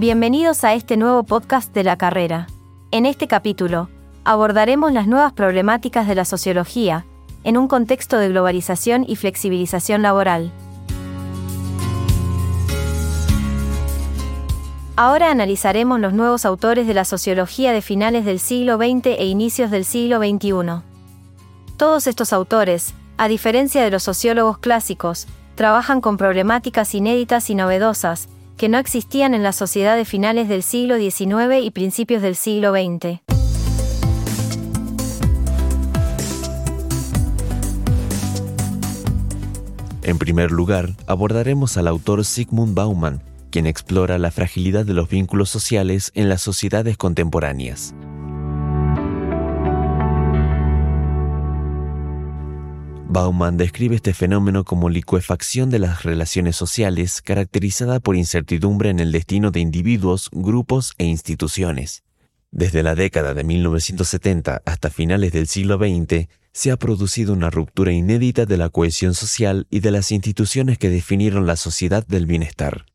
Bienvenidos a este nuevo podcast de la carrera. En este capítulo, abordaremos las nuevas problemáticas de la sociología, en un contexto de globalización y flexibilización laboral. Ahora analizaremos los nuevos autores de la sociología de finales del siglo XX e inicios del siglo XXI. Todos estos autores, a diferencia de los sociólogos clásicos, trabajan con problemáticas inéditas y novedosas, que no existían en la sociedad de finales del siglo XIX y principios del siglo XX. En primer lugar, abordaremos al autor Sigmund Bauman, quien explora la fragilidad de los vínculos sociales en las sociedades contemporáneas. Bauman describe este fenómeno como licuefacción de las relaciones sociales caracterizada por incertidumbre en el destino de individuos, grupos e instituciones. Desde la década de 1970 hasta finales del siglo XX, se ha producido una ruptura inédita de la cohesión social y de las instituciones que definieron la sociedad del bienestar.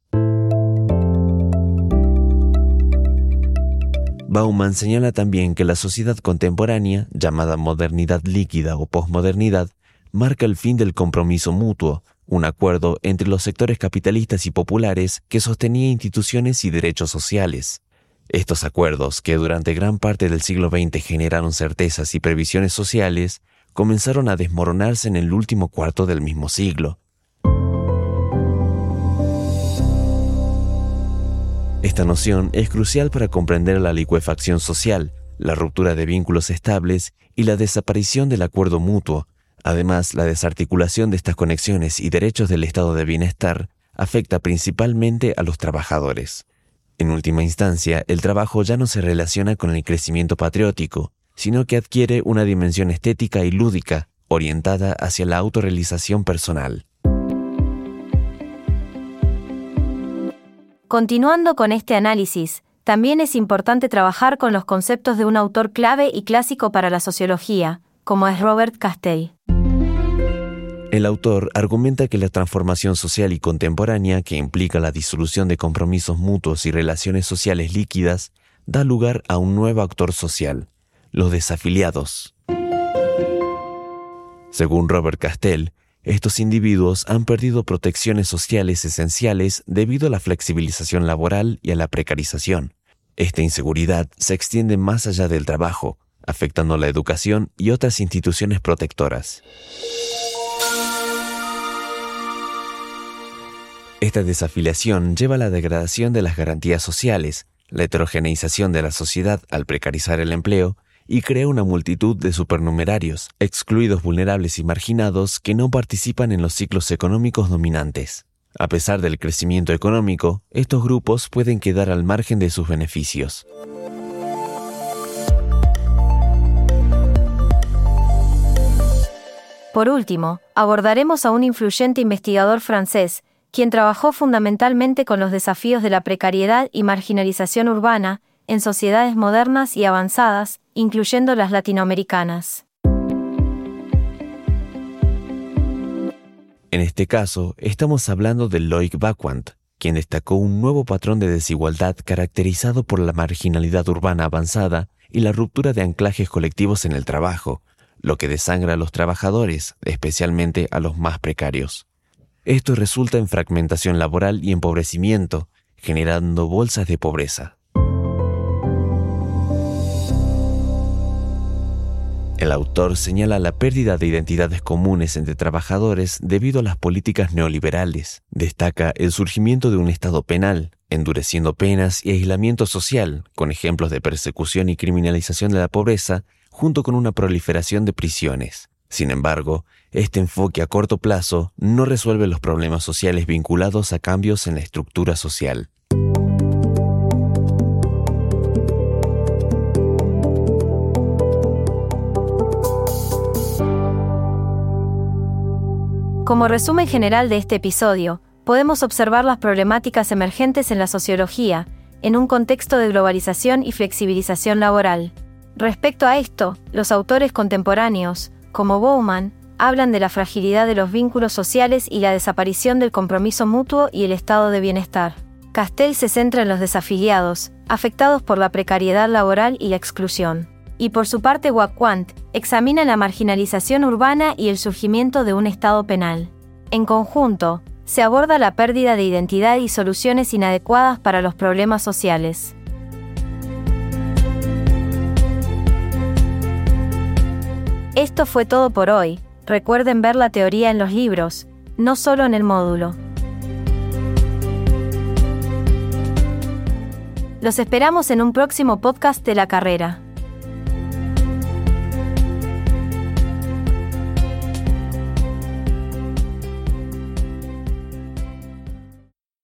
Bauman señala también que la sociedad contemporánea, llamada modernidad líquida o posmodernidad, marca el fin del compromiso mutuo, un acuerdo entre los sectores capitalistas y populares que sostenía instituciones y derechos sociales. Estos acuerdos, que durante gran parte del siglo XX generaron certezas y previsiones sociales, comenzaron a desmoronarse en el último cuarto del mismo siglo. Esta noción es crucial para comprender la licuefacción social, la ruptura de vínculos estables y la desaparición del acuerdo mutuo. Además, la desarticulación de estas conexiones y derechos del estado de bienestar afecta principalmente a los trabajadores. En última instancia, el trabajo ya no se relaciona con el crecimiento patriótico, sino que adquiere una dimensión estética y lúdica, orientada hacia la autorrealización personal. Continuando con este análisis, también es importante trabajar con los conceptos de un autor clave y clásico para la sociología, como es Robert Castell. El autor argumenta que la transformación social y contemporánea que implica la disolución de compromisos mutuos y relaciones sociales líquidas da lugar a un nuevo actor social, los desafiliados. Según Robert Castell, estos individuos han perdido protecciones sociales esenciales debido a la flexibilización laboral y a la precarización. Esta inseguridad se extiende más allá del trabajo, afectando la educación y otras instituciones protectoras. Esta desafiliación lleva a la degradación de las garantías sociales, la heterogeneización de la sociedad al precarizar el empleo y crea una multitud de supernumerarios, excluidos vulnerables y marginados que no participan en los ciclos económicos dominantes. A pesar del crecimiento económico, estos grupos pueden quedar al margen de sus beneficios. Por último, abordaremos a un influyente investigador francés, quien trabajó fundamentalmente con los desafíos de la precariedad y marginalización urbana, en sociedades modernas y avanzadas, incluyendo las latinoamericanas. En este caso, estamos hablando de Loic Bacquant, quien destacó un nuevo patrón de desigualdad caracterizado por la marginalidad urbana avanzada y la ruptura de anclajes colectivos en el trabajo, lo que desangra a los trabajadores, especialmente a los más precarios. Esto resulta en fragmentación laboral y empobrecimiento, generando bolsas de pobreza. El autor señala la pérdida de identidades comunes entre trabajadores debido a las políticas neoliberales. Destaca el surgimiento de un Estado penal, endureciendo penas y aislamiento social, con ejemplos de persecución y criminalización de la pobreza, junto con una proliferación de prisiones. Sin embargo, este enfoque a corto plazo no resuelve los problemas sociales vinculados a cambios en la estructura social. Como resumen general de este episodio, podemos observar las problemáticas emergentes en la sociología, en un contexto de globalización y flexibilización laboral. Respecto a esto, los autores contemporáneos, como Bowman, hablan de la fragilidad de los vínculos sociales y la desaparición del compromiso mutuo y el estado de bienestar. Castell se centra en los desafiliados, afectados por la precariedad laboral y la exclusión. Y por su parte Waquant examina la marginalización urbana y el surgimiento de un Estado penal. En conjunto, se aborda la pérdida de identidad y soluciones inadecuadas para los problemas sociales. Esto fue todo por hoy, recuerden ver la teoría en los libros, no solo en el módulo. Los esperamos en un próximo podcast de la carrera.